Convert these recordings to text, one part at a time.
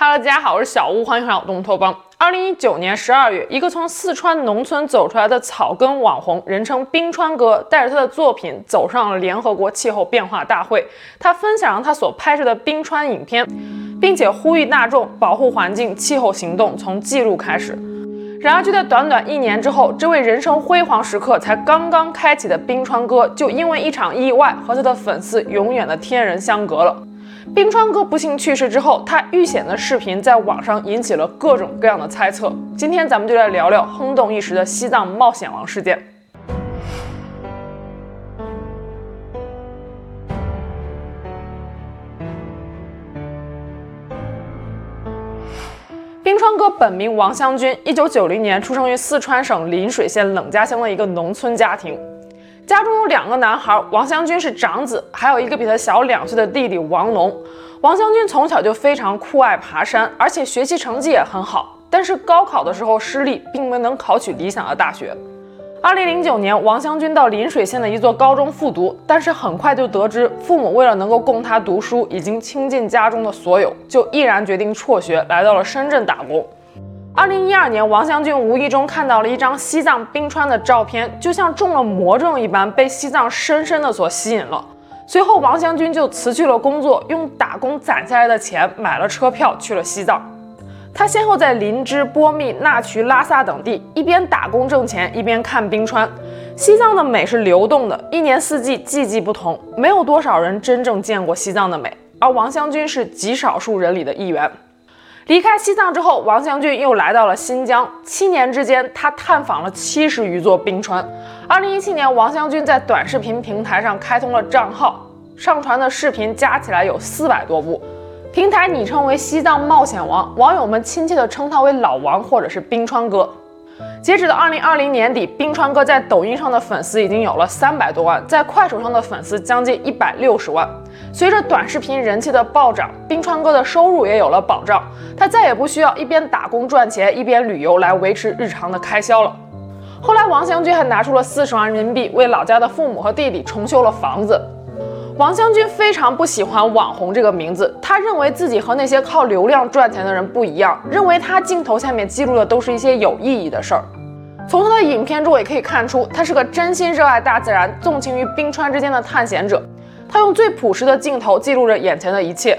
哈喽，大家好，我是小屋，欢迎回到东托邦。二零一九年十二月，一个从四川农村走出来的草根网红，人称冰川哥，带着他的作品走上了联合国气候变化大会。他分享了他所拍摄的冰川影片，并且呼吁大众保护环境，气候行动从记录开始。然而，就在短短一年之后，这位人生辉煌时刻才刚刚开启的冰川哥，就因为一场意外和他的粉丝永远的天人相隔了。冰川哥不幸去世之后，他遇险的视频在网上引起了各种各样的猜测。今天咱们就来聊聊轰动一时的西藏冒险王事件。冰川哥本名王湘军，一九九零年出生于四川省邻水县冷家乡的一个农村家庭。家中有两个男孩，王湘军是长子，还有一个比他小两岁的弟弟王龙。王湘军从小就非常酷爱爬山，而且学习成绩也很好。但是高考的时候失利，并没能考取理想的大学。二零零九年，王湘军到临水县的一座高中复读，但是很快就得知父母为了能够供他读书，已经倾尽家中的所有，就毅然决定辍学，来到了深圳打工。二零一二年，王湘军无意中看到了一张西藏冰川的照片，就像中了魔梢一般，被西藏深深的所吸引了。随后，王湘军就辞去了工作，用打工攒下来的钱买了车票去了西藏。他先后在林芝、波密、那曲、拉萨等地一边打工挣钱，一边看冰川。西藏的美是流动的，一年四季季季不同，没有多少人真正见过西藏的美，而王湘军是极少数人里的一员。离开西藏之后，王湘军又来到了新疆。七年之间，他探访了七十余座冰川。二零一七年，王湘军在短视频平台上开通了账号，上传的视频加起来有四百多部。平台昵称为“西藏冒险王”，网友们亲切地称他为“老王”或者是“冰川哥”。截止到二零二零年底，冰川哥在抖音上的粉丝已经有了三百多万，在快手上的粉丝将近一百六十万。随着短视频人气的暴涨，冰川哥的收入也有了保障，他再也不需要一边打工赚钱一边旅游来维持日常的开销了。后来，王湘军还拿出了四十万人民币为老家的父母和弟弟重修了房子。王湘军非常不喜欢“网红”这个名字，他认为自己和那些靠流量赚钱的人不一样，认为他镜头下面记录的都是一些有意义的事儿。从他的影片中也可以看出，他是个真心热爱大自然、纵情于冰川之间的探险者。他用最朴实的镜头记录着眼前的一切。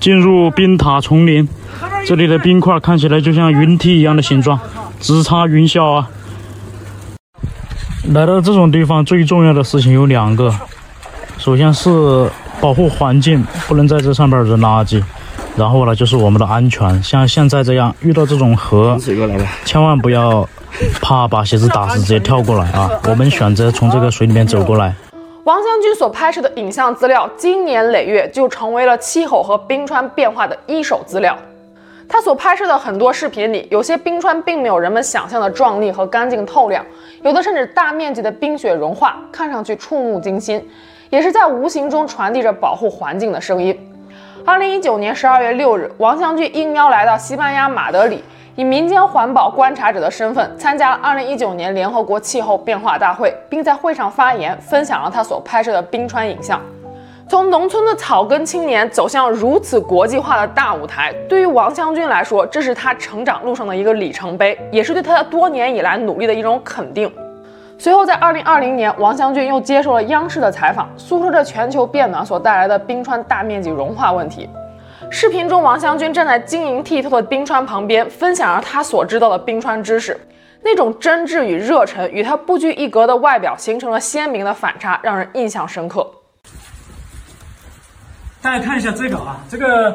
进入冰塔丛林，这里的冰块看起来就像云梯一样的形状，直插云霄啊！来到这种地方，最重要的事情有两个，首先是保护环境，不能在这上边扔垃圾，然后呢就是我们的安全。像现在这样，遇到这种河，千万不要怕把鞋子打湿，直接跳过来啊！我们选择从这个水里面走过来。王湘军所拍摄的影像资料，经年累月就成为了气候和冰川变化的一手资料。他所拍摄的很多视频里，有些冰川并没有人们想象的壮丽和干净透亮，有的甚至大面积的冰雪融化，看上去触目惊心，也是在无形中传递着保护环境的声音。二零一九年十二月六日，王湘军应邀来到西班牙马德里。以民间环保观察者的身份参加了2019年联合国气候变化大会，并在会上发言，分享了他所拍摄的冰川影像。从农村的草根青年走向如此国际化的大舞台，对于王湘军来说，这是他成长路上的一个里程碑，也是对他多年以来努力的一种肯定。随后，在2020年，王湘军又接受了央视的采访，诉说着全球变暖所带来的冰川大面积融化问题。视频中，王湘军站在晶莹剔透的冰川旁边，分享着他所知道的冰川知识。那种真挚与热忱，与他不拘一格的外表形成了鲜明的反差，让人印象深刻。大家看一下这个啊，这个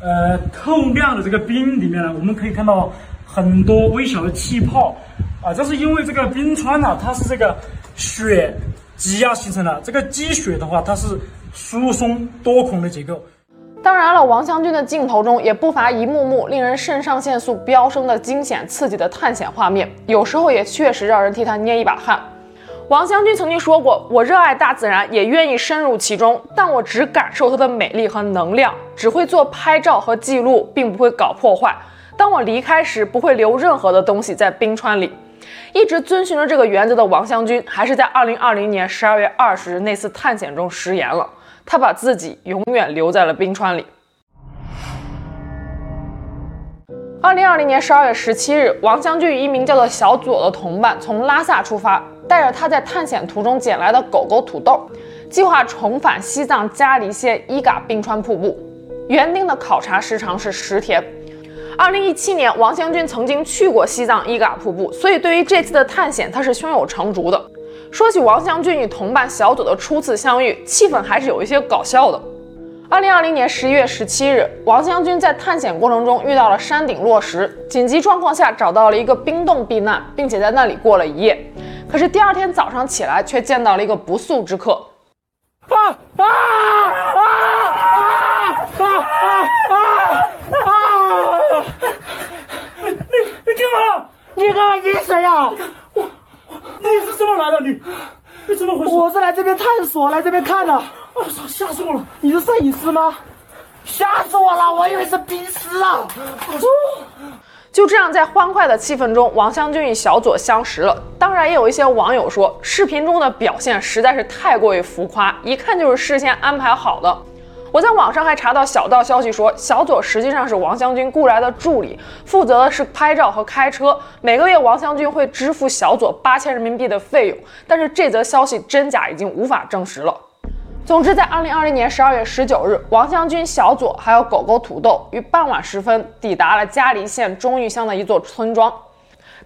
呃透亮的这个冰里面呢，我们可以看到很多微小的气泡啊，这是因为这个冰川呢、它是这个雪积压形成的。这个积雪的话，它是疏松多孔的结构。当然了，王湘军的镜头中也不乏一幕幕令人肾上腺素飙升的惊险刺激的探险画面，有时候也确实让人替他捏一把汗。王湘军曾经说过：“我热爱大自然，也愿意深入其中，但我只感受它的美丽和能量，只会做拍照和记录，并不会搞破坏。当我离开时，不会留任何的东西在冰川里。”一直遵循着这个原则的王湘军，还是在2020年12月20日那次探险中食言了。他把自己永远留在了冰川里。二零二零年十二月十七日，王湘军与一名叫做小左的同伴从拉萨出发，带着他在探险途中捡来的狗狗土豆，计划重返西藏嘉黎县伊嘎冰川瀑布。原定的考察时长是十天。二零一七年，王湘军曾经去过西藏伊嘎瀑布，所以对于这次的探险，他是胸有成竹的。说起王将军与同伴小左的初次相遇，气氛还是有一些搞笑的。二零二零年十一月十七日，王将军在探险过程中遇到了山顶落石，紧急状况下找到了一个冰洞避难，并且在那里过了一夜。可是第二天早上起来，却见到了一个不速之客。啊啊啊啊啊啊啊！你你你干嘛？你干嘛？你谁呀？我我你是怎么来的？你你怎么回事？我是来这边探索，来这边看的。我啊！吓死我了！你是摄影师吗？吓死我了！我以为是冰丝啊！就这样，在欢快的气氛中，王湘军与小左相识了。当然，也有一些网友说，视频中的表现实在是太过于浮夸，一看就是事先安排好的。我在网上还查到小道消息说，小左实际上是王湘军雇来的助理，负责的是拍照和开车。每个月，王湘军会支付小左八千人民币的费用。但是，这则消息真假已经无法证实了。总之，在二零二零年十二月十九日，王湘军、小左还有狗狗土豆于傍晚时分抵达了嘉黎县中玉乡的一座村庄。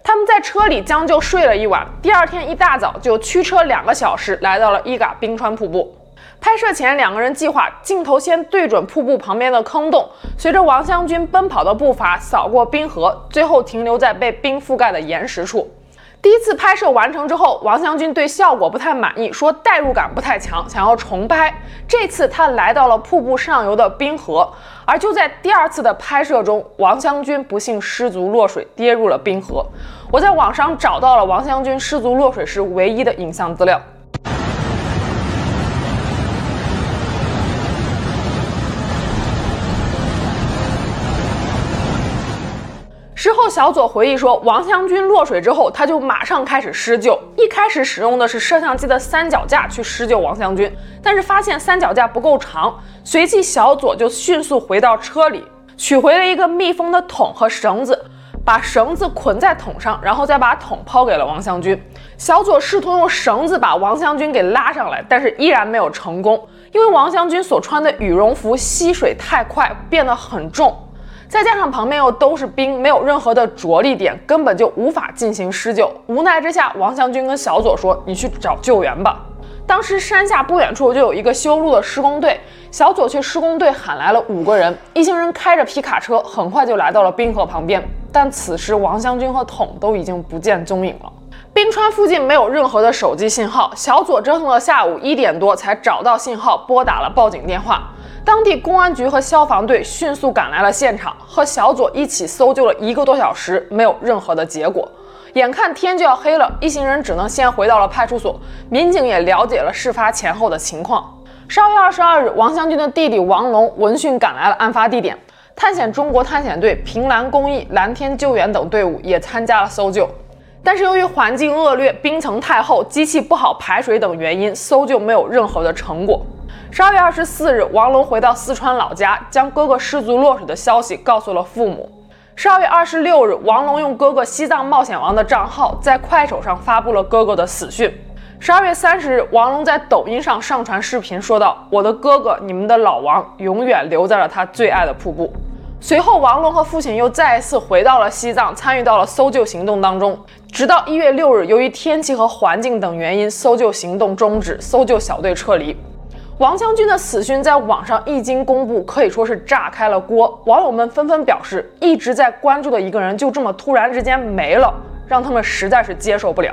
他们在车里将就睡了一晚，第二天一大早就驱车两个小时来到了伊嘎冰川瀑布。拍摄前，两个人计划镜头先对准瀑布旁边的坑洞，随着王湘军奔跑的步伐扫过冰河，最后停留在被冰覆盖的岩石处。第一次拍摄完成之后，王湘军对效果不太满意，说代入感不太强，想要重拍。这次他来到了瀑布上游的冰河，而就在第二次的拍摄中，王湘军不幸失足落水，跌入了冰河。我在网上找到了王湘军失足落水时唯一的影像资料。事后，小左回忆说，王湘军落水之后，他就马上开始施救。一开始使用的是摄像机的三脚架去施救王湘军，但是发现三脚架不够长，随即小左就迅速回到车里，取回了一个密封的桶和绳子，把绳子捆在桶上，然后再把桶抛给了王湘军。小左试图用绳子把王湘军给拉上来，但是依然没有成功，因为王湘军所穿的羽绒服吸水太快，变得很重。再加上旁边又都是冰，没有任何的着力点，根本就无法进行施救。无奈之下，王将军跟小左说：“你去找救援吧。”当时山下不远处就有一个修路的施工队，小左去施工队喊来了五个人，一行人开着皮卡车，很快就来到了冰河旁边。但此时王将军和桶都已经不见踪影了。冰川附近没有任何的手机信号，小左折腾了下午一点多才找到信号，拨打了报警电话。当地公安局和消防队迅速赶来了现场，和小左一起搜救了一个多小时，没有任何的结果。眼看天就要黑了，一行人只能先回到了派出所。民警也了解了事发前后的情况。十二月二十二日，王湘军的弟弟王龙闻讯赶来了案发地点，探险中国探险队、平蓝公益、蓝天救援等队伍也参加了搜救。但是由于环境恶劣、冰层太厚、机器不好排水等原因，搜救没有任何的成果。十二月二十四日，王龙回到四川老家，将哥哥失足落水的消息告诉了父母。十二月二十六日，王龙用哥哥“西藏冒险王”的账号在快手上发布了哥哥的死讯。十二月三十日，王龙在抖音上上传视频，说道：“我的哥哥，你们的老王，永远留在了他最爱的瀑布。”随后，王龙和父亲又再一次回到了西藏，参与到了搜救行动当中。直到一月六日，由于天气和环境等原因，搜救行动终止，搜救小队撤离。王将军的死讯在网上一经公布，可以说是炸开了锅。网友们纷纷表示，一直在关注的一个人就这么突然之间没了，让他们实在是接受不了。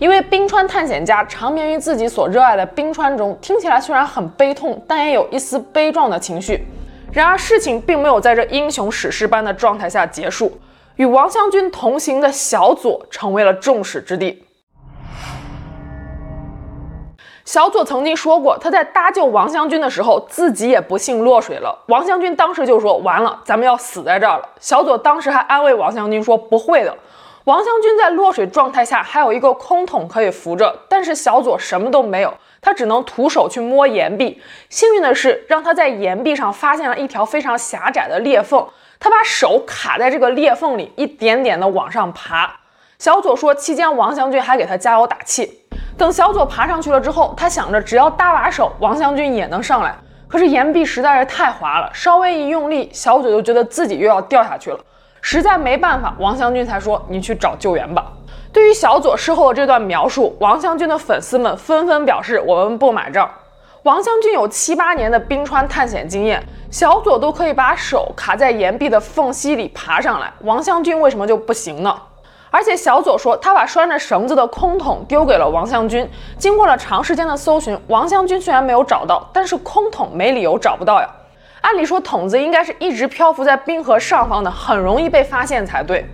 一位冰川探险家长眠于自己所热爱的冰川中，听起来虽然很悲痛，但也有一丝悲壮的情绪。然而，事情并没有在这英雄史诗般的状态下结束。与王湘军同行的小左成为了众矢之的。小左曾经说过，他在搭救王湘军的时候，自己也不幸落水了。王湘军当时就说：“完了，咱们要死在这儿了。”小左当时还安慰王湘军说：“不会的。”王湘军在落水状态下还有一个空桶可以扶着，但是小左什么都没有，他只能徒手去摸岩壁。幸运的是，让他在岩壁上发现了一条非常狭窄的裂缝，他把手卡在这个裂缝里，一点点的往上爬。小左说，期间王湘军还给他加油打气。等小左爬上去了之后，他想着只要搭把手，王湘军也能上来。可是岩壁实在是太滑了，稍微一用力，小左就觉得自己又要掉下去了。实在没办法，王湘军才说：“你去找救援吧。”对于小左事后的这段描述，王湘军的粉丝们纷纷表示：“我们不买账。”王湘军有七八年的冰川探险经验，小左都可以把手卡在岩壁的缝隙里爬上来，王湘军为什么就不行呢？而且小左说，他把拴着绳子的空桶丢给了王湘军。经过了长时间的搜寻，王湘军虽然没有找到，但是空桶没理由找不到呀。按理说，桶子应该是一直漂浮在冰河上方的，很容易被发现才对。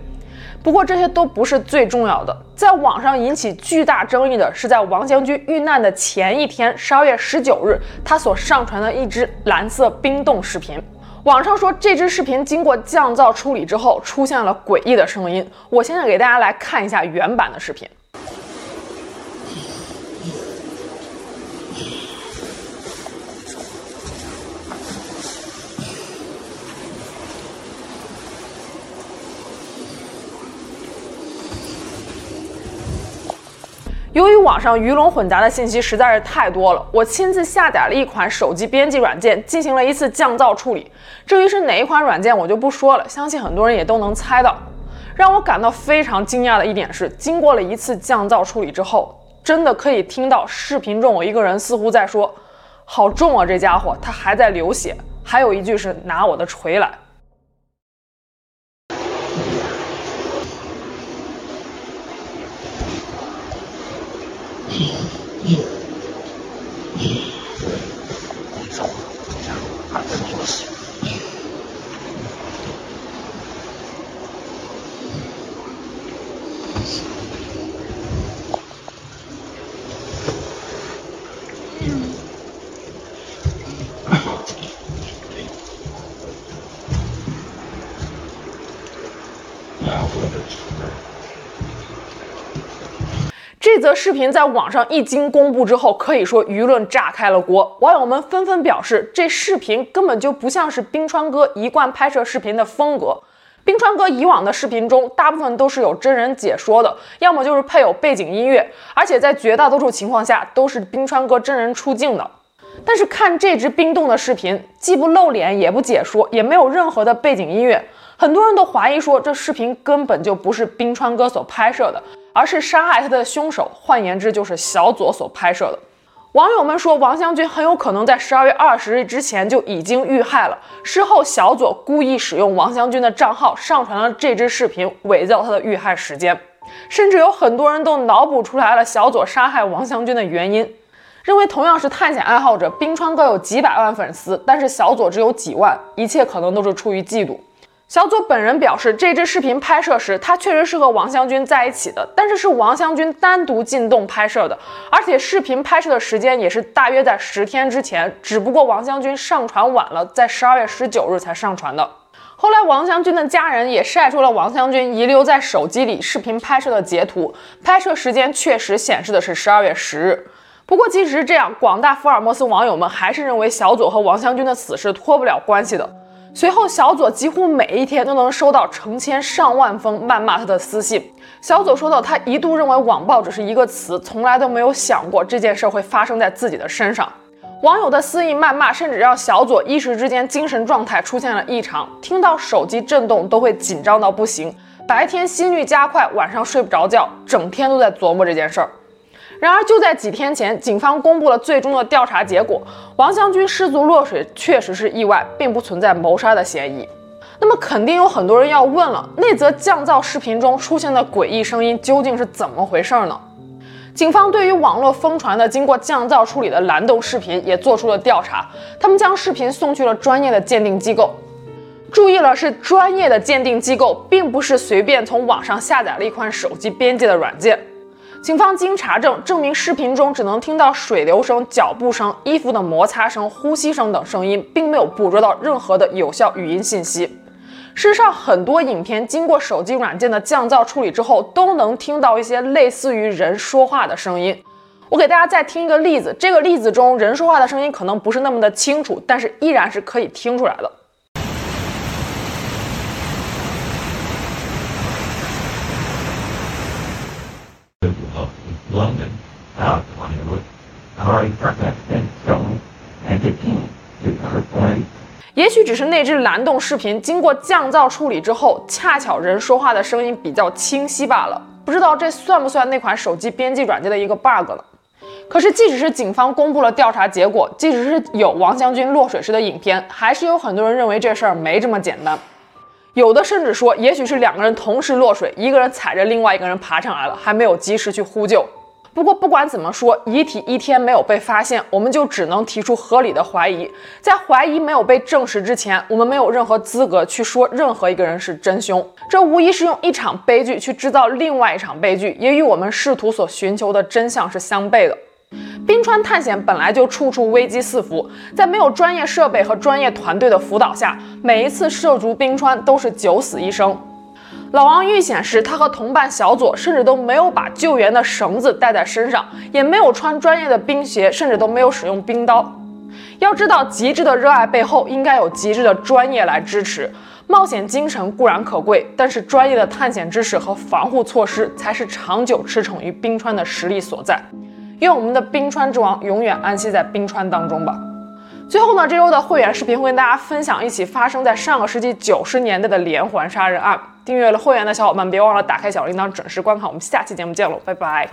不过这些都不是最重要的，在网上引起巨大争议的是，在王湘军遇难的前一天，十二月十九日，他所上传的一支蓝色冰冻视频。网上说这支视频经过降噪处理之后，出现了诡异的声音。我现在给大家来看一下原版的视频。由于网上鱼龙混杂的信息实在是太多了，我亲自下载了一款手机编辑软件，进行了一次降噪处理。至于是哪一款软件，我就不说了，相信很多人也都能猜到。让我感到非常惊讶的一点是，经过了一次降噪处理之后，真的可以听到视频中有一个人似乎在说：“好重啊，这家伙，他还在流血。”还有一句是“拿我的锤来”。这则视频在网上一经公布之后，可以说舆论炸开了锅。网友们纷纷表示，这视频根本就不像是冰川哥一贯拍摄视频的风格。冰川哥以往的视频中，大部分都是有真人解说的，要么就是配有背景音乐，而且在绝大多数情况下都是冰川哥真人出镜的。但是看这支冰冻的视频，既不露脸，也不解说，也没有任何的背景音乐，很多人都怀疑说，这视频根本就不是冰川哥所拍摄的。而是杀害他的凶手，换言之就是小左所拍摄的。网友们说，王湘军很有可能在十二月二十日之前就已经遇害了。事后，小左故意使用王湘军的账号上传了这支视频，伪造他的遇害时间。甚至有很多人都脑补出来了小左杀害王湘军的原因，认为同样是探险爱好者，冰川哥有几百万粉丝，但是小左只有几万，一切可能都是出于嫉妒。小左本人表示，这支视频拍摄时，他确实是和王湘军在一起的，但是是王湘军单独进洞拍摄的，而且视频拍摄的时间也是大约在十天之前，只不过王湘军上传晚了，在十二月十九日才上传的。后来，王湘军的家人也晒出了王湘军遗留在手机里视频拍摄的截图，拍摄时间确实显示的是十二月十日。不过，即使是这样，广大福尔摩斯网友们还是认为小左和王湘军的死是脱不了关系的。随后，小左几乎每一天都能收到成千上万封谩骂他的私信。小左说到，他一度认为网暴只是一个词，从来都没有想过这件事会发生在自己的身上。网友的肆意谩骂，甚至让小左一时之间精神状态出现了异常，听到手机震动都会紧张到不行，白天心率加快，晚上睡不着觉，整天都在琢磨这件事儿。然而，就在几天前，警方公布了最终的调查结果，王湘军失足落水确实是意外，并不存在谋杀的嫌疑。那么，肯定有很多人要问了，那则降噪视频中出现的诡异声音究竟是怎么回事呢？警方对于网络疯传的经过降噪处理的蓝洞视频也做出了调查，他们将视频送去了专业的鉴定机构。注意了，是专业的鉴定机构，并不是随便从网上下载了一款手机编辑的软件。警方经查证，证明视频中只能听到水流声、脚步声、衣服的摩擦声、呼吸声等声音，并没有捕捉到任何的有效语音信息。事实上，很多影片经过手机软件的降噪处理之后，都能听到一些类似于人说话的声音。我给大家再听一个例子，这个例子中人说话的声音可能不是那么的清楚，但是依然是可以听出来的。也许只是那支蓝洞视频经过降噪处理之后，恰巧人说话的声音比较清晰罢了。不知道这算不算那款手机编辑软件的一个 bug 呢？可是，即使是警方公布了调查结果，即使是有王湘军落水时的影片，还是有很多人认为这事儿没这么简单。有的甚至说，也许是两个人同时落水，一个人踩着另外一个人爬上来了，还没有及时去呼救。不过不管怎么说，遗体一天没有被发现，我们就只能提出合理的怀疑。在怀疑没有被证实之前，我们没有任何资格去说任何一个人是真凶。这无疑是用一场悲剧去制造另外一场悲剧，也与我们试图所寻求的真相是相悖的。冰川探险本来就处处危机四伏，在没有专业设备和专业团队的辅导下，每一次涉足冰川都是九死一生。老王遇险时，他和同伴小左甚至都没有把救援的绳子带在身上，也没有穿专业的冰鞋，甚至都没有使用冰刀。要知道，极致的热爱背后应该有极致的专业来支持。冒险精神固然可贵，但是专业的探险知识和防护措施才是长久驰骋于冰川的实力所在。愿我们的冰川之王永远安息在冰川当中吧。最后呢，这周的会员视频会跟大家分享一起发生在上个世纪九十年代的连环杀人案。订阅了会员的小伙伴，别忘了打开小铃铛，准时观看。我们下期节目见喽，拜拜。